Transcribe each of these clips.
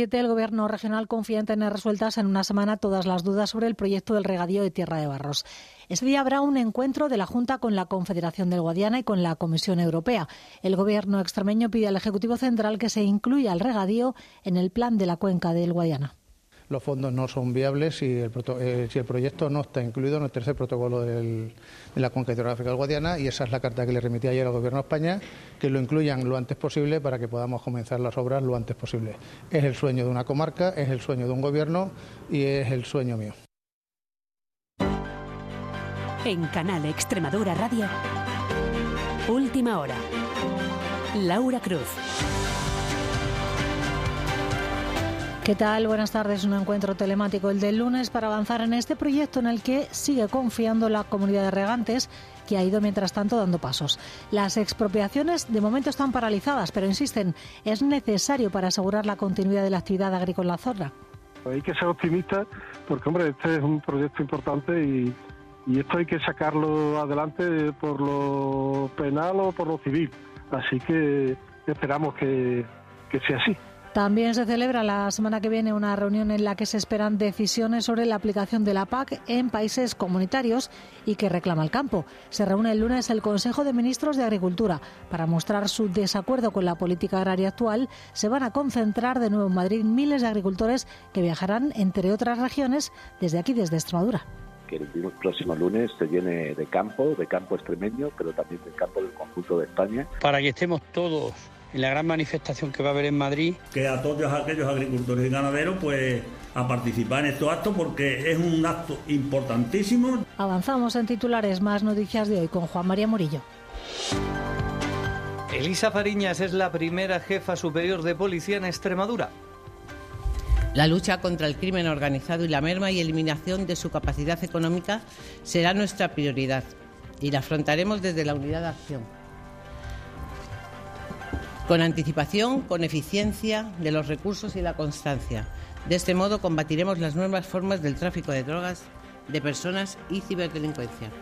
7, el Gobierno regional confía en tener resueltas en una semana todas las dudas sobre el proyecto del regadío de Tierra de Barros. Este día habrá un encuentro de la Junta con la Confederación del Guadiana y con la Comisión Europea. El Gobierno extremeño pide al Ejecutivo Central que se incluya el regadío en el plan de la cuenca del Guadiana los fondos no son viables si el, eh, si el proyecto no está incluido en el tercer protocolo de la cuenca hidrográfica del Guadiana y esa es la carta que le remití ayer al Gobierno de España, que lo incluyan lo antes posible para que podamos comenzar las obras lo antes posible. Es el sueño de una comarca, es el sueño de un Gobierno y es el sueño mío. En Canal Extremadura Radio, Última Hora. Laura Cruz. ¿Qué tal? Buenas tardes. Un encuentro telemático el del lunes para avanzar en este proyecto en el que sigue confiando la comunidad de regantes que ha ido mientras tanto dando pasos. Las expropiaciones de momento están paralizadas, pero insisten, es necesario para asegurar la continuidad de la actividad agrícola zona. Hay que ser optimista porque, hombre, este es un proyecto importante y, esto hay que sacarlo adelante por lo penal o por lo civil. Así que esperamos que sea así. También se celebra la semana que viene una reunión en la que se esperan decisiones sobre la aplicación de la PAC en países comunitarios y que reclama el campo. Se reúne el lunes el Consejo de Ministros de Agricultura. Para mostrar su desacuerdo con la política agraria actual, se van a concentrar de nuevo en Madrid miles de agricultores que viajarán, entre otras regiones, desde aquí, desde Extremadura que el próximo lunes se llene de campo, de campo extremeño, pero también del campo del conjunto de España. Para que estemos todos en la gran manifestación que va a haber en Madrid. Que a todos aquellos agricultores y ganaderos, pues a participar en estos actos porque es un acto importantísimo. Avanzamos en titulares, más noticias de hoy con Juan María Murillo. Elisa Fariñas es la primera jefa superior de policía en Extremadura. La lucha contra el crimen organizado y la merma y eliminación de su capacidad económica será nuestra prioridad y la afrontaremos desde la unidad de acción con anticipación, con eficiencia de los recursos y la constancia. De este modo combatiremos las nuevas formas del tráfico de drogas, de personas y ciberdelincuencia.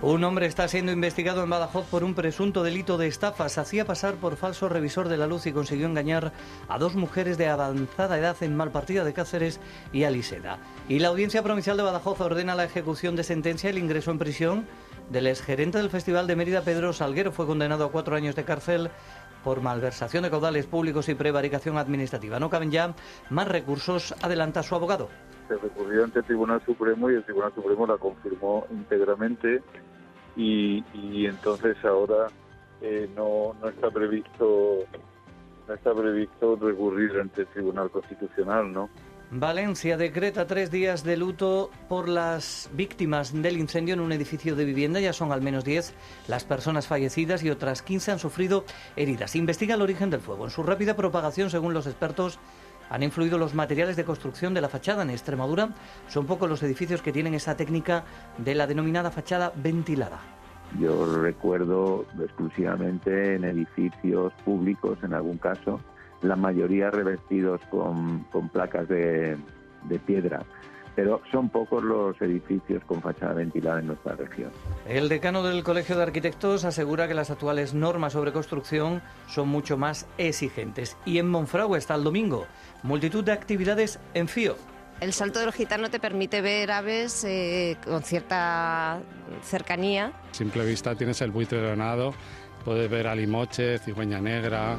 Un hombre está siendo investigado en Badajoz por un presunto delito de estafa. Se hacía pasar por falso revisor de la luz y consiguió engañar a dos mujeres de avanzada edad en Malpartida de Cáceres y Aliseda. Y la Audiencia Provincial de Badajoz ordena la ejecución de sentencia y el ingreso en prisión del exgerente del Festival de Mérida, Pedro Salguero. Fue condenado a cuatro años de cárcel por malversación de caudales públicos y prevaricación administrativa. No caben ya más recursos, adelanta su abogado. Se recurrió ante el Tribunal Supremo y el Tribunal Supremo la confirmó íntegramente y, entonces ahora eh, no, no está previsto no está previsto recurrir ante el Tribunal Constitucional, ¿no? Valencia decreta tres días de luto por las víctimas del incendio en un edificio de vivienda. Ya son al menos 10 las personas fallecidas y otras 15 han sufrido heridas. Investiga el origen del fuego. En su rápida propagación, según los expertos, han influido los materiales de construcción de la fachada. En Extremadura son pocos los edificios que tienen esa técnica de la denominada fachada ventilada. Yo recuerdo exclusivamente en edificios públicos, en algún caso, la mayoría revestidos con, placas de, de piedra pero son pocos los edificios con fachada ventilada en nuestra región. El decano del Colegio de Arquitectos asegura que las actuales normas sobre construcción son mucho más exigentes. Y en Monfragüe está el domingo multitud de actividades en FIO. El salto del gitano te permite ver aves eh, con cierta cercanía. A simple vista tienes el buitre leonado, puedes ver alimoche, cigüeña negra.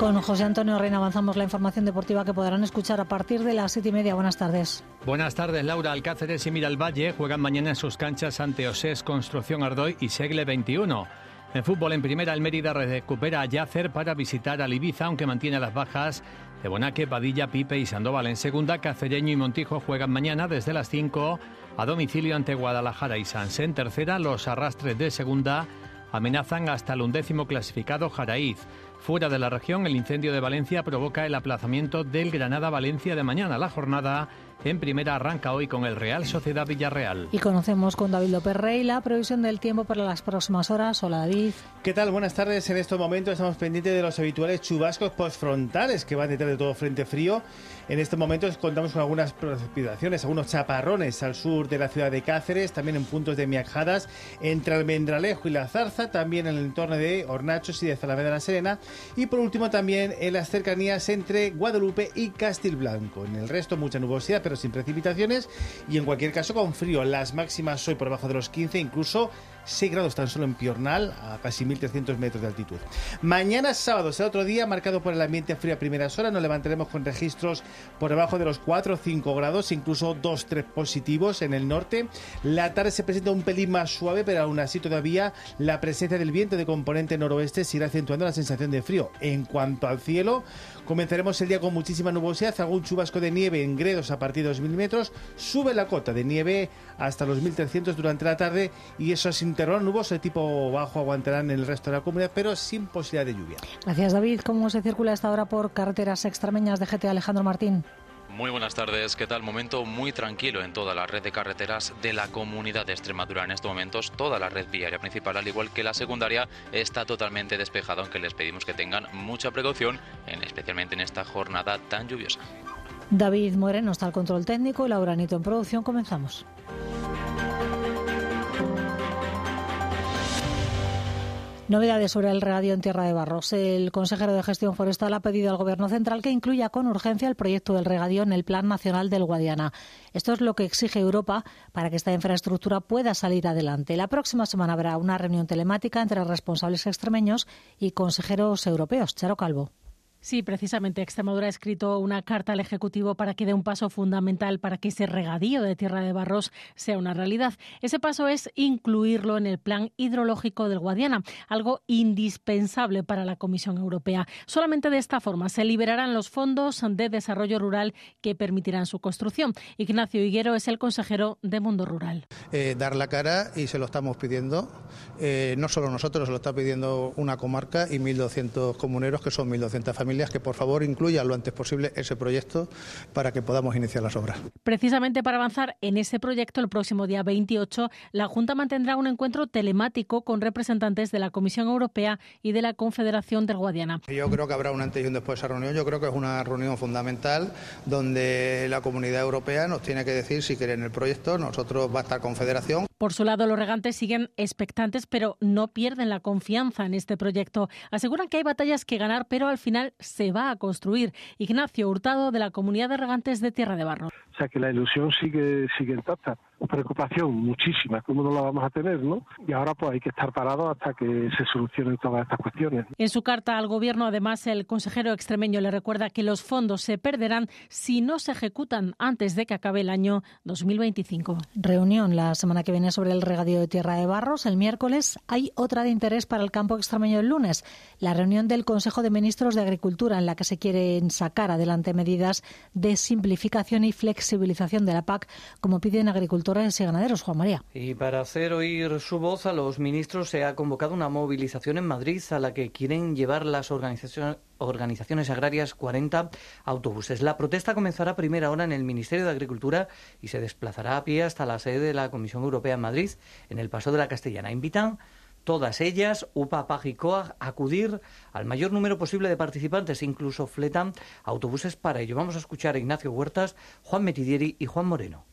Con José Antonio Reina avanzamos la información deportiva que podrán escuchar a partir de las siete y media. Buenas tardes. Buenas tardes, Laura. Alcáceres y Miralvalle juegan mañana en sus canchas ante Osés, Construcción Ardoy y Segle 21. En fútbol, en primera, el Mérida recupera a Yacer para visitar a Ibiza, aunque mantiene las bajas de Bonaque, Padilla, Pipe y Sandoval. En segunda, Cacereño y Montijo juegan mañana desde las 5 a domicilio ante Guadalajara y Sanse. En tercera, los arrastres de segunda amenazan hasta el undécimo clasificado Jaraíz. Fuera de la región, el incendio de Valencia provoca el aplazamiento del Granada-Valencia de mañana. La jornada En primera arranca hoy con el Real Sociedad Villarreal. Y conocemos con David López Rey la previsión del tiempo para las próximas horas. Hola David. ¿Qué tal? Buenas tardes. En estos momentos estamos pendientes de los habituales chubascos postfrontales que van detrás de todo frente frío. En estos momentos contamos con algunas precipitaciones, algunos chaparrones al sur de la ciudad de Cáceres, también en puntos de Miajadas, entre Almendralejo y La Zarza, también en el entorno de Hornachos y de Zalameda de la Serena, y por último también en las cercanías entre Guadalupe y Castilblanco. En el resto mucha nubosidad, pero sin precipitaciones, y en cualquier caso con frío. Las máximas hoy por debajo de los 15, incluso 6 grados tan solo en Piornal, a casi 1.300 metros de altitud. Mañana sábado será otro día marcado por el ambiente frío a primeras horas. Nos levantaremos con registros por debajo de los 4 o 5 grados, incluso 2-3 positivos en el norte. La tarde se presenta un pelín más suave, pero aún así todavía la presencia del viento de componente noroeste seguirá acentuando la sensación de frío. En cuanto al cielo, comenzaremos el día con muchísima nubosidad, algún chubasco de nieve en Gredos a partir de 2.000 metros. Sube la cota de nieve hasta los 1.300 durante la tarde y eso sin terror nuboso de tipo bajo aguantarán en el resto de la comunidad, pero sin posibilidad de lluvia. Gracias David. ¿Cómo se circula esta hora por carreteras extremeñas de GT Alejandro Martín? Muy buenas tardes, ¿qué tal? Momento muy tranquilo en toda la red de carreteras de la comunidad de Extremadura. En estos momentos toda la red viaria principal, al igual que la secundaria, está totalmente despejada, aunque les pedimos que tengan mucha precaución, especialmente en esta jornada tan lluviosa. David Moreno está al control técnico y Laura Nito en producción. Comenzamos. Novedades sobre el regadío en Tierra de Barros. El consejero de Gestión Forestal ha pedido al Gobierno central que incluya con urgencia el proyecto del regadío en el Plan Nacional del Guadiana. Esto es lo que exige Europa para que esta infraestructura pueda salir adelante. La próxima semana habrá una reunión telemática entre responsables extremeños y consejeros europeos. Charo Calvo. Sí, precisamente Extremadura ha escrito una carta al Ejecutivo para que dé un paso fundamental para que ese regadío de Tierra de Barros sea una realidad. Ese paso es incluirlo en el Plan Hidrológico del Guadiana, algo indispensable para la Comisión Europea. Solamente de esta forma se liberarán los fondos de desarrollo rural que permitirán su construcción. Ignacio Higuero es el consejero de Mundo Rural. Eh, dar la cara y se lo estamos pidiendo. Eh, no solo nosotros, se lo está pidiendo una comarca y 1.200 comuneros, que son 1.200 familias que por favor incluyan lo antes posible ese proyecto para que podamos iniciar las obras. Precisamente para avanzar en ese proyecto, el próximo día 28, la Junta mantendrá un encuentro telemático con representantes de la Comisión Europea y de la Confederación del Guadiana. Yo creo que habrá un antes y un después de esa reunión. Yo creo que es una reunión fundamental donde la Comunidad Europea nos tiene que decir si quieren el proyecto. Nosotros va a estar Confederación. Por su lado, los regantes siguen expectantes, pero no pierden la confianza en este proyecto. Aseguran que hay batallas que ganar, pero al final se va a construir. Ignacio Hurtado, de la Comunidad de Regantes de Tierra de Barro. Sea que la ilusión sigue, sigue intacta. Preocupación muchísima, ¿cómo no la vamos a tener? no? Y ahora pues hay que estar parados hasta que se solucionen todas estas cuestiones. En su carta al Gobierno, además, el consejero extremeño le recuerda que los fondos se perderán si no se ejecutan antes de que acabe el año 2025. Reunión la semana que viene sobre el regadío de Tierra de Barros. El miércoles hay otra de interés para el campo extremeño el lunes, la reunión del Consejo de Ministros de Agricultura en la que se quieren sacar adelante medidas de simplificación y flexibilización de la PAC, como piden agricultores y ganaderos. Juan María. Y para hacer oír su voz a los ministros se ha convocado una movilización en Madrid a la que quieren llevar las organizaciones agrarias 40 autobuses. La protesta comenzará a primera hora en el Ministerio de Agricultura y se desplazará a pie hasta la sede de la Comisión Europea en Madrid, en el Paso de la Castellana. Invitan todas ellas, UPA, PAG y COAG, acudir al mayor número posible de participantes, incluso fletan autobuses para ello. Vamos a escuchar a Ignacio Huertas, Juan Metidieri y Juan Moreno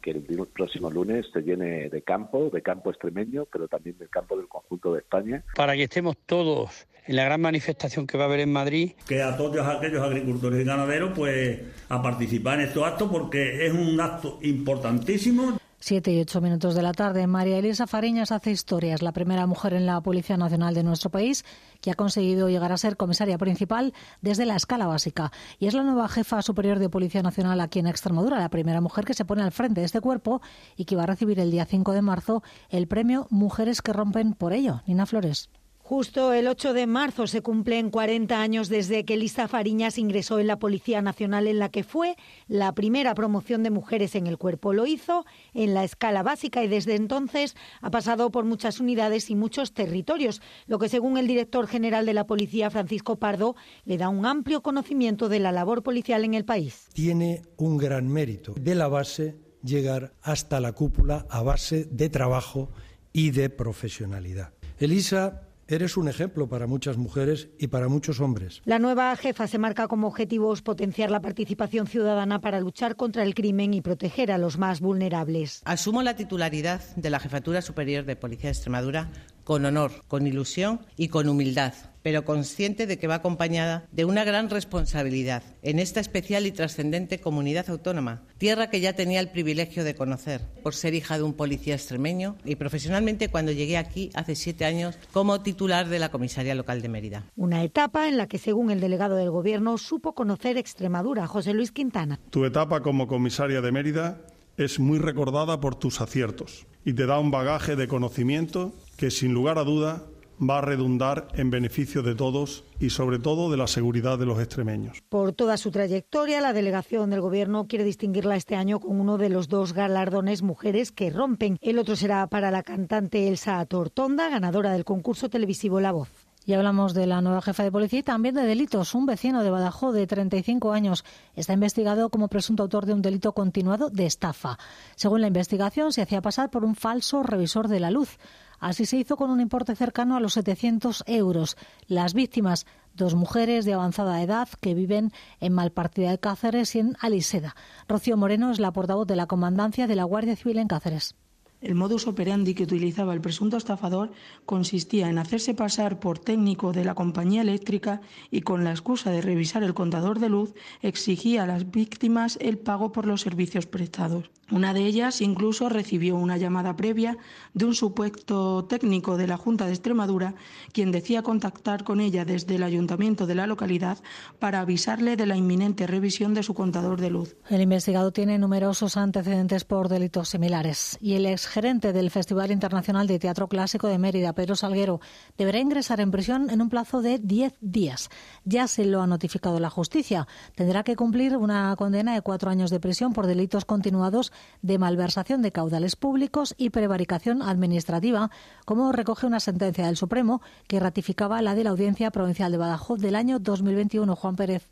que el próximo lunes se llene de campo, de campo extremeño, pero también del campo del conjunto de España. Para que estemos todos en la gran manifestación que va a haber en Madrid. Que a todos aquellos agricultores y ganaderos, pues a participar en estos actos porque es un acto importantísimo. Siete y ocho minutos de la tarde, María Elisa Fariñas hace historias, la primera mujer en la Policía Nacional de nuestro país que ha conseguido llegar a ser comisaria principal desde la escala básica. Y es la nueva jefa superior de Policía Nacional aquí en Extremadura, la primera mujer que se pone al frente de este cuerpo y que va a recibir el día 5 de marzo el premio Mujeres que rompen por ello. Nina Flores. Justo el 8 de marzo se cumplen 40 años desde que Lisa Fariñas ingresó en la Policía Nacional, en la que fue la primera promoción de mujeres en el cuerpo. Lo hizo en la escala básica y desde entonces ha pasado por muchas unidades y muchos territorios, lo que según el director general de la Policía, Francisco Pardo, le da un amplio conocimiento de la labor policial en el país. Tiene un gran mérito de la base llegar hasta la cúpula a base de trabajo y de profesionalidad. Elisa Eres un ejemplo para muchas mujeres y para muchos hombres. La nueva jefa se marca como objetivos potenciar la participación ciudadana para luchar contra el crimen y proteger a los más vulnerables. Asumo la titularidad de la Jefatura Superior de Policía de Extremadura con honor, con ilusión y con humildad, pero consciente de que va acompañada de una gran responsabilidad en esta especial y trascendente comunidad autónoma, tierra que ya tenía el privilegio de conocer por ser hija de un policía extremeño y profesionalmente cuando llegué aquí hace siete años como titular de la comisaría local de Mérida. Una etapa en la que, según el delegado del Gobierno, supo conocer Extremadura, José Luis Quintana. Tu etapa como comisaria de Mérida es muy recordada por tus aciertos y te da un bagaje de conocimiento que sin lugar a duda va a redundar en beneficio de todos y sobre todo de la seguridad de los extremeños. Por toda su trayectoria, la delegación del Gobierno quiere distinguirla este año con uno de los dos galardones Mujeres que rompen. El otro será para la cantante Elsa Tortonda, ganadora del concurso televisivo La Voz. Y hablamos de la nueva jefa de policía y también de delitos. Un vecino de Badajoz de 35 años está investigado como presunto autor de un delito continuado de estafa. Según la investigación, se hacía pasar por un falso revisor de la luz. Así se hizo con un importe cercano a los 700 euros. Las víctimas, dos mujeres de avanzada edad que viven en Malpartida de Cáceres y en Aliseda. Rocío Moreno es la portavoz de la Comandancia de la Guardia Civil en Cáceres. El modus operandi que utilizaba el presunto estafador consistía en hacerse pasar por técnico de la compañía eléctrica y con la excusa de revisar el contador de luz exigía a las víctimas el pago por los servicios prestados. Una de ellas incluso recibió una llamada previa de un supuesto técnico de la Junta de Extremadura, quien decía contactar con ella desde el ayuntamiento de la localidad para avisarle de la inminente revisión de su contador de luz. El investigado tiene numerosos antecedentes por delitos similares y el exgerente del Festival Internacional de Teatro Clásico de Mérida, Pedro Salguero, deberá ingresar en prisión en un plazo de 10 días. Ya se lo ha notificado la justicia. Tendrá que cumplir una condena de cuatro años de prisión por delitos continuados de malversación de caudales públicos y prevaricación administrativa, como recoge una sentencia del Supremo que ratificaba la de la Audiencia Provincial de Badajoz del año 2021. Juan Pérez.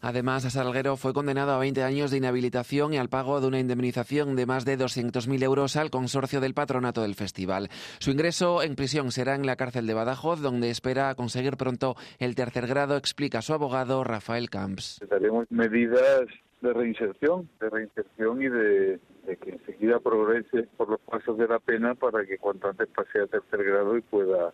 Además, Salguero fue condenado a 20 años de inhabilitación y al pago de una indemnización de más de 200.000 euros al consorcio del patronato del festival. Su ingreso en prisión será en la cárcel de Badajoz, donde espera conseguir pronto el tercer grado, explica su abogado Rafael Camps. Medidas de reinserción, de reinserción y de, que enseguida progrese por los pasos de la pena para que cuanto antes pase a tercer grado y pueda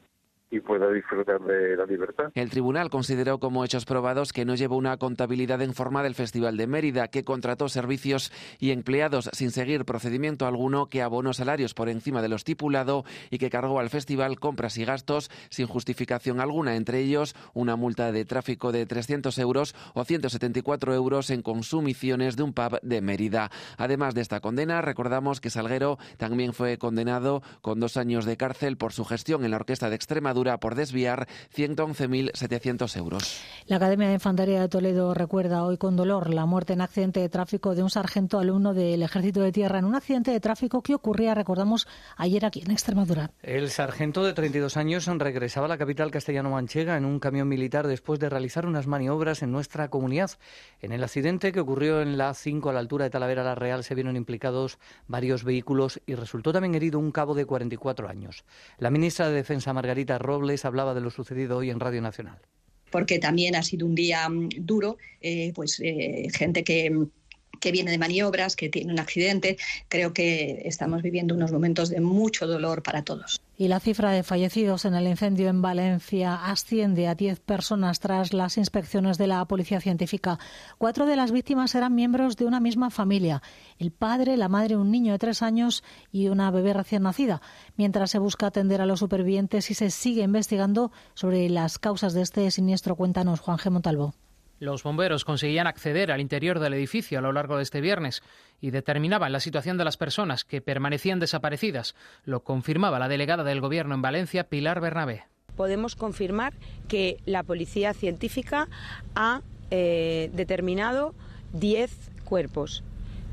y pueda disfrutar de la libertad. El tribunal consideró como hechos probados que no llevó una contabilidad en forma del Festival de Mérida, que contrató servicios y empleados sin seguir procedimiento alguno, que abonó salarios por encima de lo estipulado y que cargó al festival compras y gastos sin justificación alguna, entre ellos una multa de tráfico de 300 euros o 174 euros en consumiciones de un pub de Mérida. Además de esta condena, recordamos que Salguero también fue condenado con dos años de cárcel por su gestión en la Orquesta de Extremadura por desviar 111.700 euros. La Academia de Infantería de Toledo recuerda hoy con dolor la muerte en accidente de tráfico de un sargento alumno del Ejército de Tierra en un accidente de tráfico que ocurría, recordamos, ayer aquí en Extremadura. El sargento de 32 años regresaba a la capital castellano-manchega en un camión militar después de realizar unas maniobras en nuestra comunidad. En el accidente que ocurrió en la 5 a la altura de Talavera la Real se vieron implicados varios vehículos y resultó también herido un cabo de 44 años. La ministra de Defensa, Margarita Robles hablaba de lo sucedido hoy en Radio Nacional. Porque también ha sido un día mm, duro, eh, pues eh, gente que que viene de maniobras, que tiene un accidente. Creo que estamos viviendo unos momentos de mucho dolor para todos. Y la cifra de fallecidos en el incendio en Valencia asciende a 10 personas tras las inspecciones de la Policía Científica. Cuatro de las víctimas eran miembros de una misma familia. El padre, la madre, un niño de tres años y una bebé recién nacida. Mientras se busca atender a los supervivientes y se sigue investigando sobre las causas de este siniestro, cuéntanos Juan G. Montalvo. Los bomberos conseguían acceder al interior del edificio a lo largo de este viernes y determinaban la situación de las personas que permanecían desaparecidas. Lo confirmaba la delegada del Gobierno en Valencia, Pilar Bernabé. Podemos confirmar que la policía científica ha eh, determinado 10 cuerpos,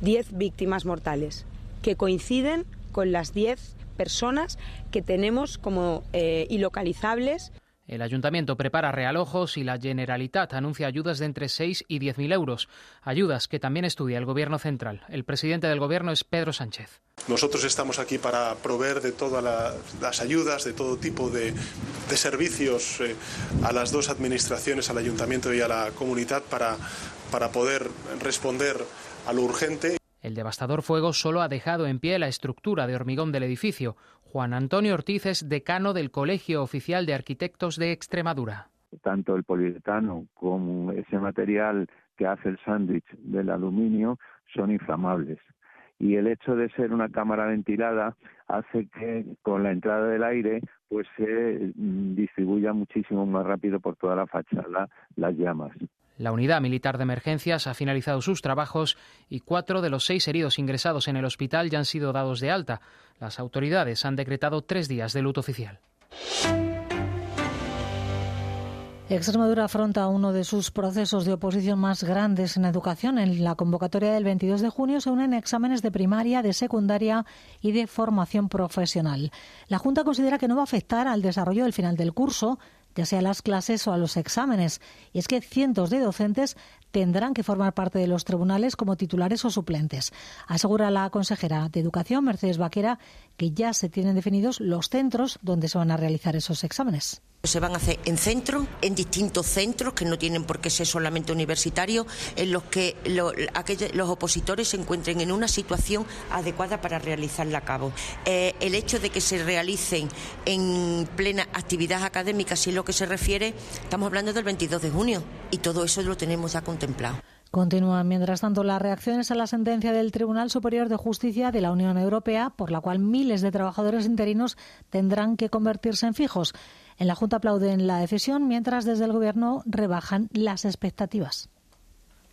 10 víctimas mortales, que coinciden con las 10 personas que tenemos como eh, ilocalizables el ayuntamiento prepara realojos y la Generalitat anuncia ayudas de entre 6 y 10 mil euros. Ayudas que también estudia el Gobierno central. El presidente del Gobierno es Pedro Sánchez. Nosotros estamos aquí para proveer de todas las ayudas, de todo tipo de, servicios eh, a las dos administraciones, al ayuntamiento y a la comunidad, para, para poder responder a lo urgente. El devastador fuego solo ha dejado en pie la estructura de hormigón del edificio. Juan Antonio Ortiz es decano del Colegio Oficial de Arquitectos de Extremadura. Tanto el poliuretano como ese material que hace el sándwich del aluminio son inflamables. Y el hecho de ser una cámara ventilada hace que con la entrada del aire pues se mm, distribuya muchísimo más rápido por toda la fachada las llamas. La unidad militar de emergencias ha finalizado sus trabajos y cuatro de los seis heridos ingresados en el hospital ya han sido dados de alta. Las autoridades han decretado tres días de luto oficial. Extremadura afronta uno de sus procesos de oposición más grandes en educación. En la convocatoria del 22 de junio se unen exámenes de primaria, de secundaria y de formación profesional. La Junta considera que no va a afectar al desarrollo del final del curso, ya sea a las clases o a los exámenes. Y es que cientos de docentes tendrán que formar parte de los tribunales como titulares o suplentes. Asegura la consejera de Educación, Mercedes Vaquera, que ya se tienen definidos los centros donde se van a realizar esos exámenes. Se van a hacer en centros, en distintos centros que no tienen por qué ser solamente universitarios, en los que los opositores se encuentren en una situación adecuada para realizarla a cabo. Eh, el hecho de que se realicen en plena actividad académica, si es lo que se refiere, estamos hablando del 22 de junio y todo eso lo tenemos ya contemplado. Continúan, mientras tanto, las reacciones a la sentencia del Tribunal Superior de Justicia de la Unión Europea, por la cual miles de trabajadores interinos tendrán que convertirse en fijos. En la Junta aplauden la decisión, mientras desde el Gobierno rebajan las expectativas.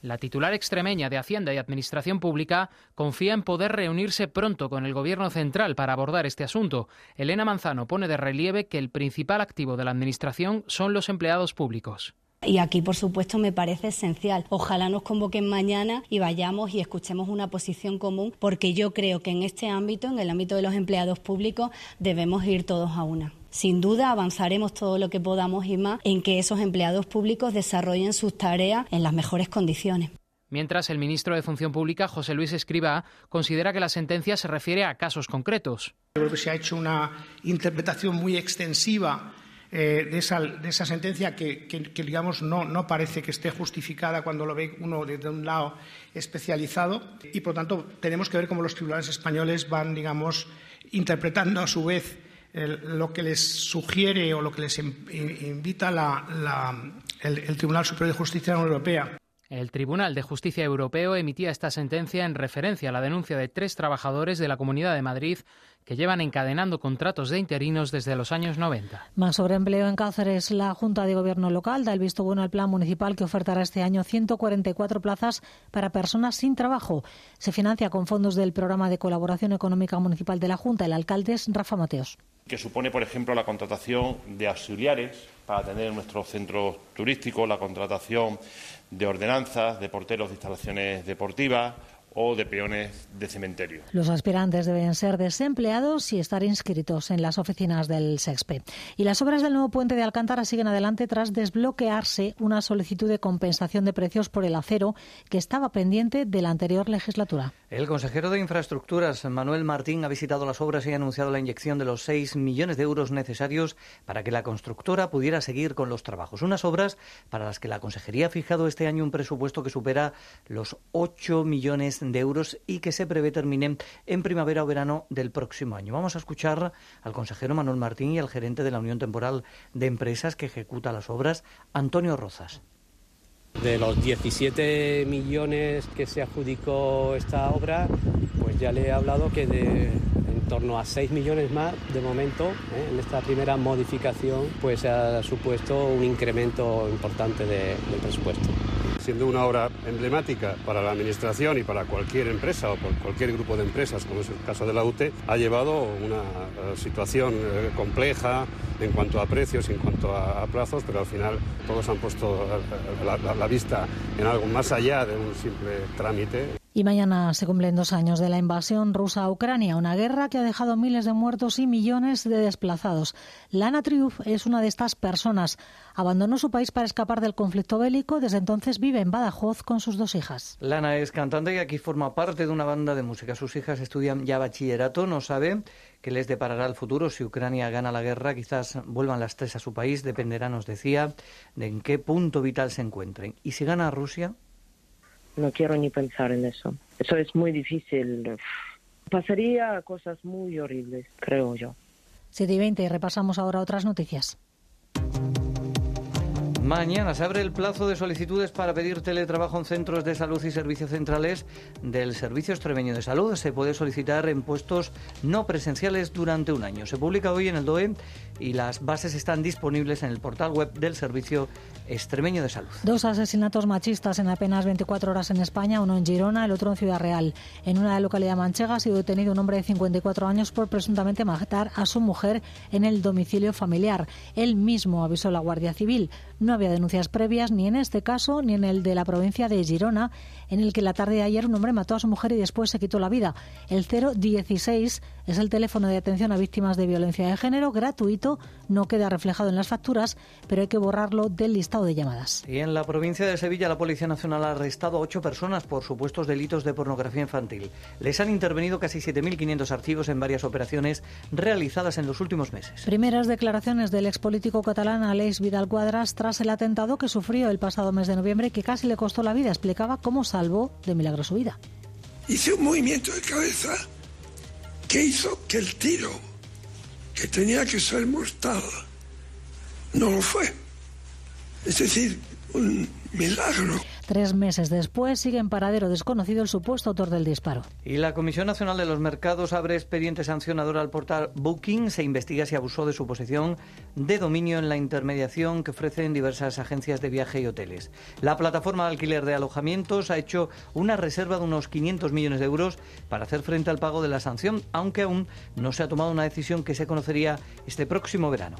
La titular extremeña de Hacienda y Administración Pública confía en poder reunirse pronto con el Gobierno central para abordar este asunto. Elena Manzano pone de relieve que el principal activo de la Administración son los empleados públicos. Y aquí, por supuesto, me parece esencial. Ojalá nos convoquen mañana y vayamos y escuchemos una posición común, porque yo creo que en este ámbito, en el ámbito de los empleados públicos, debemos ir todos a una. Sin duda avanzaremos todo lo que podamos y más en que esos empleados públicos desarrollen sus tareas en las mejores condiciones. Mientras, el ministro de Función Pública, José Luis Escriba, considera que la sentencia se refiere a casos concretos. creo que se ha hecho una interpretación muy extensiva eh, de, esa, sentencia que, digamos, no, parece que esté justificada cuando lo ve uno desde un lado especializado y, por tanto, tenemos que ver cómo los tribunales españoles van, digamos, interpretando a su vez lo que les sugiere o lo que les invita el, Tribunal Superior de Justicia de la Unión Europea. El Tribunal de Justicia Europeo emitía esta sentencia en referencia a la denuncia de tres trabajadores de la Comunidad de Madrid que llevan encadenando contratos de interinos desde los años 90. Más sobre empleo en Cáceres. La Junta de Gobierno local da el visto bueno al plan municipal que ofertará este año 144 plazas para personas sin trabajo. Se financia con fondos del Programa de Colaboración Económica Municipal de la Junta. El alcalde es Rafa Mateos. Que supone, por ejemplo, la contratación de auxiliares para atender nuestros centros turísticos, la contratación de ordenanzas, de porteros de instalaciones deportivas o de peones de cementerio. Los aspirantes deben ser desempleados y estar inscritos en las oficinas del SEXPE. Y las obras del nuevo puente de Alcántara siguen adelante tras desbloquearse una solicitud de compensación de precios por el acero que estaba pendiente de la anterior legislatura. El consejero de Infraestructuras, Manuel Martín, ha visitado las obras y ha anunciado la inyección de los 6 millones de euros necesarios para que la constructora pudiera seguir con los trabajos. Unas obras para las que la Consejería ha fijado este año un presupuesto que supera los 8 millones de euros y que se prevé terminen en primavera o verano del próximo año. Vamos a escuchar al consejero Manuel Martín y al gerente de la Unión Temporal de Empresas que ejecuta las obras, Antonio Rozas. De los 17 millones que se adjudicó esta obra, pues ya le he hablado que de en torno a 6 millones más de momento, ¿eh? en esta primera modificación, pues ha supuesto un incremento importante del presupuesto. Siendo una obra emblemática para la Administración y para cualquier empresa o por cualquier grupo de empresas, como es el caso de la UTE, ha llevado una eh, situación eh, compleja en cuanto a precios, en cuanto a, plazos, pero al final todos han puesto la vista en algo más allá de un simple trámite. Y mañana se cumplen dos años de la invasión rusa a Ucrania, una guerra que ha dejado miles de muertos y millones de desplazados. Lana Triuf es una de estas personas. Abandonó su país para escapar del conflicto bélico. Desde entonces vive en Badajoz con sus dos hijas. Lana es cantante y aquí forma parte de una banda de música. Sus hijas estudian ya bachillerato. No sabe qué les deparará el futuro. Si Ucrania gana la guerra, quizás vuelvan las tres a su país. Dependerá, nos decía, de en qué punto vital se encuentren. ¿Y si gana Rusia? No quiero ni pensar en eso. Eso es muy difícil. Pasaría cosas muy horribles, creo yo. 7 y 20, repasamos ahora otras noticias. Mañana se abre el plazo de solicitudes para pedir teletrabajo en centros de salud y servicios centrales del Servicio Extremeño de Salud. Se puede solicitar en puestos no presenciales durante un año. Se publica hoy en el DOE y las bases están disponibles en el portal web del Servicio Extremeño de Salud. Dos asesinatos machistas en apenas 24 horas en España, uno en Girona, el otro en Ciudad Real. En una localidad manchega ha sido detenido un hombre de 54 años por presuntamente matar a su mujer en el domicilio familiar. Él mismo avisó a la Guardia Civil. No había denuncias previas ni en este caso ni en el de la provincia de Girona, en el que la tarde de ayer un hombre mató a su mujer y después se quitó la vida. El 016 es el teléfono de atención a víctimas de violencia de género gratuito, no queda reflejado en las facturas, pero hay que borrarlo del listado de llamadas. Y en la provincia de Sevilla la Policía Nacional ha arrestado a ocho personas por supuestos delitos de pornografía infantil. Les han intervenido casi 7.500 archivos en varias operaciones realizadas en los últimos meses. Primeras declaraciones del expolítico catalán Aleix Vidal Cuadras tras el atentado que sufrió el pasado mes de noviembre que casi le costó la vida. Explicaba cómo salvó de milagro su vida. Hice un movimiento de cabeza que hizo que el tiro, que tenía que ser mortal, no lo fue. Es decir, un milagro. Tres meses después sigue en paradero desconocido el supuesto autor del disparo. Y la Comisión Nacional de los Mercados abre expediente sancionador al portal Booking. Se investiga si abusó de su posición de dominio en la intermediación que ofrecen diversas agencias de viaje y hoteles. La plataforma de alquiler de alojamientos ha hecho una reserva de unos 500 millones de euros para hacer frente al pago de la sanción, aunque aún no se ha tomado una decisión que se conocería este próximo verano.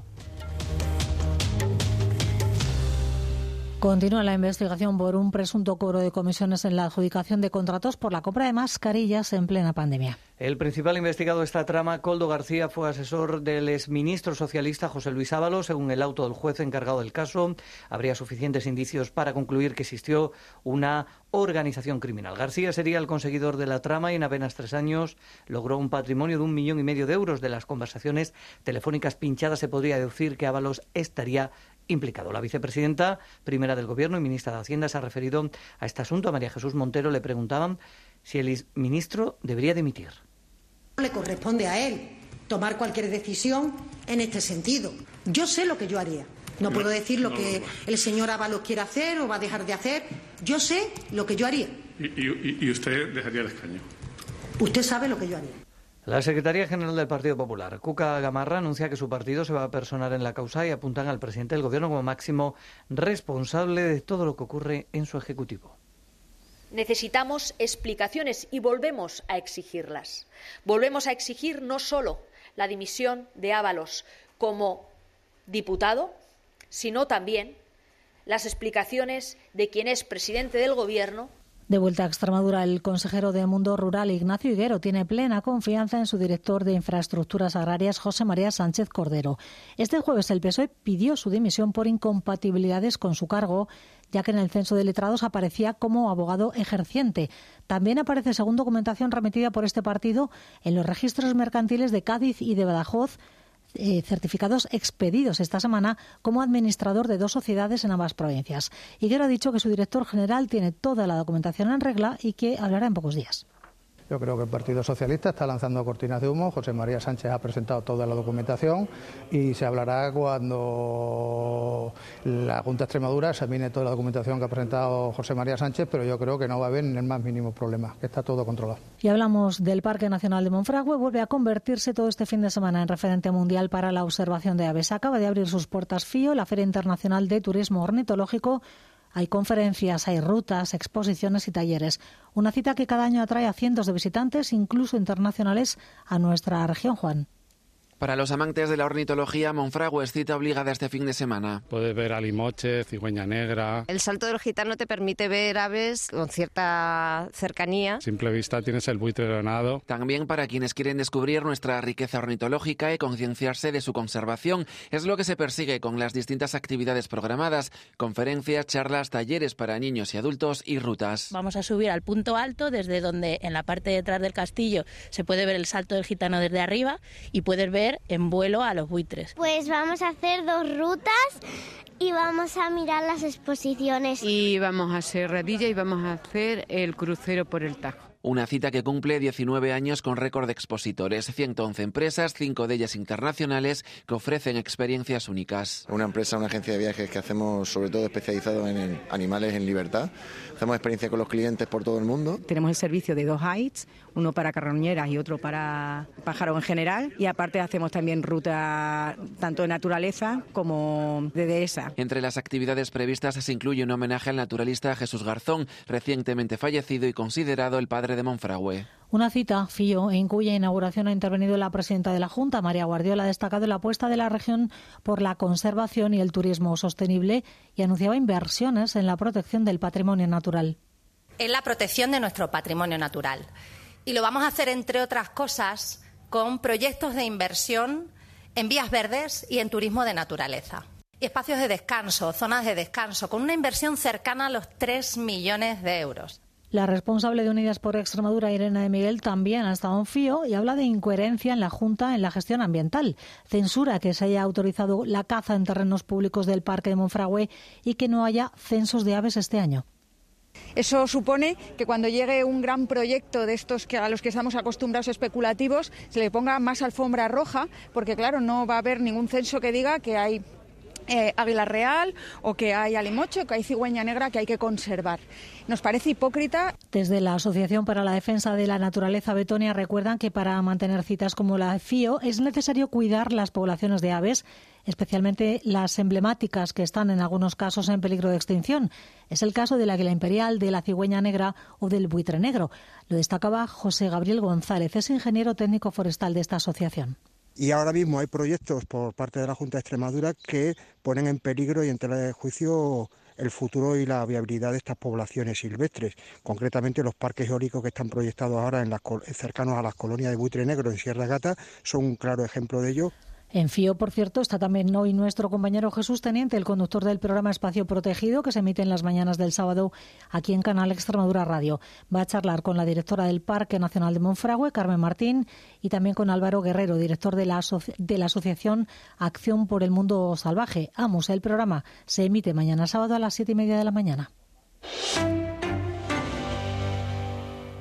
Continúa la investigación por un presunto cobro de comisiones en la adjudicación de contratos por la compra de mascarillas en plena pandemia. El principal investigado de esta trama, Coldo García, fue asesor del exministro socialista José Luis Ábalos. Según el auto del juez encargado del caso, habría suficientes indicios para concluir que existió una organización criminal. García sería el conseguidor de la trama y en apenas tres años logró un patrimonio de un millón y medio de euros. De las conversaciones telefónicas pinchadas se podría deducir que Ábalos estaría implicado. La vicepresidenta primera del Gobierno y ministra de Hacienda se ha referido a este asunto. A María Jesús Montero le preguntaban si el ministro debería dimitir. Le corresponde a él tomar cualquier decisión en este sentido. Yo sé lo que yo haría. No puedo decir lo que el señor Ábalos quiere hacer o va a dejar de hacer. Yo sé lo que yo haría. ¿Y, y usted dejaría el escaño? Usted sabe lo que yo haría. La Secretaría General del Partido Popular, Cuca Gamarra, anuncia que su partido se va a personar en la causa y apuntan al presidente del Gobierno como máximo responsable de todo lo que ocurre en su Ejecutivo. Necesitamos explicaciones y volvemos a exigirlas. Volvemos a exigir no solo la dimisión de Ábalos como diputado, sino también las explicaciones de quien es presidente del Gobierno de vuelta a Extremadura, el consejero de Mundo Rural, Ignacio Higuero, tiene plena confianza en su director de Infraestructuras Agrarias, José María Sánchez Cordero. Este jueves el PSOE pidió su dimisión por incompatibilidades con su cargo, ya que en el censo de letrados aparecía como abogado ejerciente. También aparece, según documentación remitida por este partido, en los registros mercantiles de Cádiz y de Badajoz, eh, certificados expedidos esta semana como administrador de dos sociedades en ambas provincias. Higuero ha dicho que su director general tiene toda la documentación en regla y que hablará en pocos días. Yo creo que el Partido Socialista está lanzando cortinas de humo. José María Sánchez ha presentado toda la documentación y se hablará cuando la Junta de Extremadura examine toda la documentación que ha presentado José María Sánchez, pero yo creo que no va a haber ni el más mínimo problema, que está todo controlado. Y hablamos del Parque Nacional de Monfragüe. Vuelve a convertirse todo este fin de semana en referente mundial para la observación de aves. Acaba de abrir sus puertas FIO, la Feria Internacional de Turismo Ornitológico Hay conferencias, hay rutas, exposiciones y talleres. Una cita que cada año atrae a cientos de visitantes, incluso internacionales, a nuestra región, Juan. Para los amantes de la ornitología, Monfragüe es cita obligada este fin de semana. Puedes ver alimoche, cigüeña negra. El salto del gitano te permite ver aves con cierta cercanía. simple vista tienes el buitre leonado. También para quienes quieren descubrir nuestra riqueza ornitológica y concienciarse de su conservación. Es lo que se persigue con las distintas actividades programadas, conferencias, charlas, talleres para niños y adultos y rutas. Vamos a subir al punto alto, desde donde en la parte de detrás del castillo se puede ver el salto del gitano desde arriba y puedes ver en vuelo a los buitres. Pues vamos a hacer dos rutas y vamos a mirar las exposiciones. Y vamos a hacer radilla y vamos a hacer el crucero por el Tajo. Una cita que cumple 19 años con récord de expositores, 111 empresas, cinco de ellas internacionales, que ofrecen experiencias únicas. Una empresa, una agencia de viajes que hacemos sobre todo especializado en animales en libertad. Hacemos experiencia con los clientes por todo el mundo. Tenemos el servicio de dos heights, uno para carroñeras y otro para pájaros en general. Y aparte hacemos también ruta tanto de naturaleza como de dehesa. Entre las actividades previstas se incluye un homenaje al naturalista Jesús Garzón, recientemente fallecido y considerado el padre de Monfragüe. Una cita, FIO, en cuya inauguración ha intervenido la presidenta de la Junta, María Guardiola, ha destacado la apuesta de la región por la conservación y el turismo sostenible y anunciaba inversiones en la protección del patrimonio natural. En la protección de nuestro patrimonio natural. Y lo vamos a hacer, entre otras cosas, con proyectos de inversión en vías verdes y en turismo de naturaleza. espacios de descanso, zonas de descanso, con una inversión cercana a los 3 millones de euros. La responsable de Unidas por Extremadura, Irene de Miguel, también ha estado en FIO y habla de incoherencia en la Junta en la gestión ambiental. Censura que se haya autorizado la caza en terrenos públicos del Parque de Monfragüe y que no haya censos de aves este año. Eso supone que cuando llegue un gran proyecto de estos que a los que estamos acostumbrados especulativos se le ponga más alfombra roja, porque claro, no va a haber ningún censo que diga que hay eh, águila real o que hay alimocho, que hay cigüeña negra que hay que conservar. Nos parece hipócrita. Desde la Asociación para la Defensa de la Naturaleza Betonia recuerdan que para mantener citas como la FIO es necesario cuidar las poblaciones de aves, especialmente las emblemáticas que están en algunos casos en peligro de extinción. Es el caso del águila imperial, de la cigüeña negra o del buitre negro. Lo destacaba José Gabriel González, es ingeniero técnico forestal de esta asociación. Y ahora mismo hay proyectos por parte de la Junta de Extremadura que ponen en peligro y en tela de juicio el futuro y la viabilidad de estas poblaciones silvestres. Concretamente los parques eólicos que están proyectados ahora en las, cercanos a las colonias de buitre negro en Sierra Gata son un claro ejemplo de ello. En FIO, por cierto, está también hoy nuestro compañero Jesús Teniente, el conductor del programa Espacio Protegido, que se emite en las mañanas del sábado aquí en Canal Extremadura Radio. Va a charlar con la directora del Parque Nacional de Monfragüe, Carmen Martín, y también con Álvaro Guerrero, director de la, de la Asociación Acción por el Mundo Salvaje. Amos, el programa se emite mañana sábado a las siete y media de la mañana.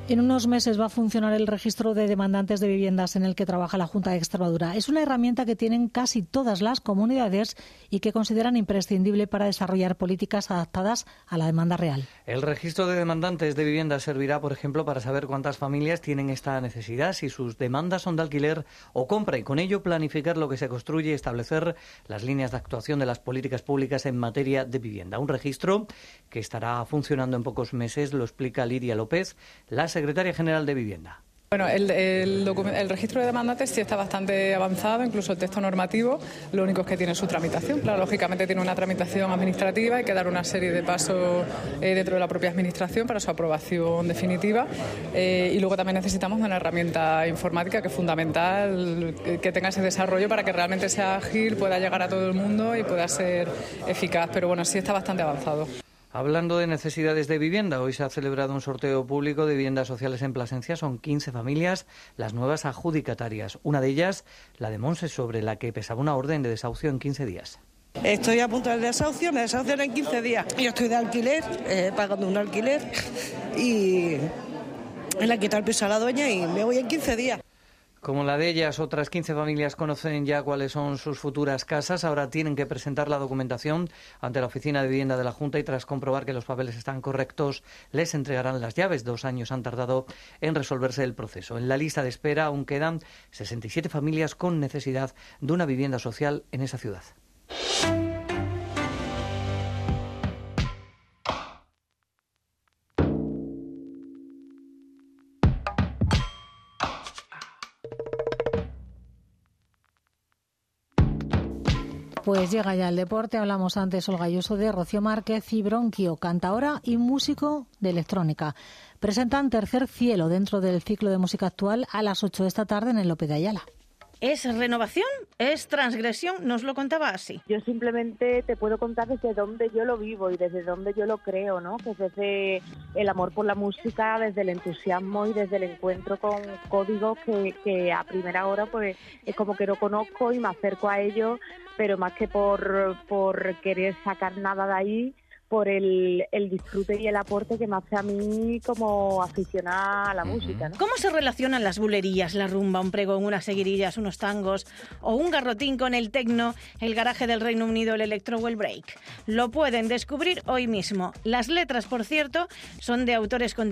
En unos meses va a funcionar el registro de demandantes de viviendas en el que trabaja la Junta de Extremadura. Es una herramienta que tienen casi todas las comunidades y que consideran imprescindible para desarrollar políticas adaptadas a la demanda real. El registro de demandantes de viviendas servirá, por ejemplo, para saber cuántas familias tienen esta necesidad, si sus demandas son de alquiler o compra y con ello planificar lo que se construye y establecer las líneas de actuación de las políticas públicas en materia de vivienda. Un registro que estará funcionando en pocos meses, lo explica Lidia López, las secretaria general de Vivienda. Bueno, el, registro de demandantes sí está bastante avanzado, incluso el texto normativo, lo único es que tiene su tramitación. Claro, lógicamente tiene una tramitación administrativa, hay que dar una serie de pasos eh, dentro de la propia administración para su aprobación definitiva eh, y luego también necesitamos una herramienta informática que es fundamental que tenga ese desarrollo para que realmente sea ágil, pueda llegar a todo el mundo y pueda ser eficaz, pero bueno, sí está bastante avanzado. Hablando de necesidades de vivienda, hoy se ha celebrado un sorteo público de viviendas sociales en Plasencia. Son 15 familias las nuevas adjudicatarias. Una de ellas, la de Monse, sobre la que pesaba una orden de desahucio en 15 días. Estoy a punto de desahucio, me desahucian en 15 días. Yo estoy de alquiler, eh, pagando un alquiler y le han quitado el piso a la dueña y me voy en 15 días. Como la de ellas, otras 15 familias conocen ya cuáles son sus futuras casas. Ahora tienen que presentar la documentación ante la Oficina de Vivienda de la Junta y tras comprobar que los papeles están correctos, les entregarán las llaves. Dos años han tardado en resolverse el proceso. En la lista de espera aún quedan 67 familias con necesidad de una vivienda social en esa ciudad. Pues llega ya el deporte. Hablamos antes Olga de Rocío Márquez y Bronquio, cantaora y músico de electrónica. Presentan Tercer Cielo dentro del ciclo de música actual a las 8 de esta tarde en el Lope de Ayala. ¿Es renovación? ¿Es transgresión? Nos lo contaba así. Yo simplemente te puedo contar desde dónde yo lo vivo y desde dónde yo lo creo, ¿no? Que es desde el amor por la música, desde el entusiasmo y desde el encuentro con códigos que, que a primera hora pues es como que no conozco y me acerco a ellos, pero más que por, por querer sacar nada de ahí, por el, el, disfrute y el aporte que me hace a mí como aficionada a la música. ¿no? ¿Cómo se relacionan las bulerías, la rumba, un pregón, unas seguirillas, unos tangos o un garrotín con el tecno, el garaje del Reino Unido, el electro o el break? Lo pueden descubrir hoy mismo. Las letras, por cierto, son de autores contemporáneos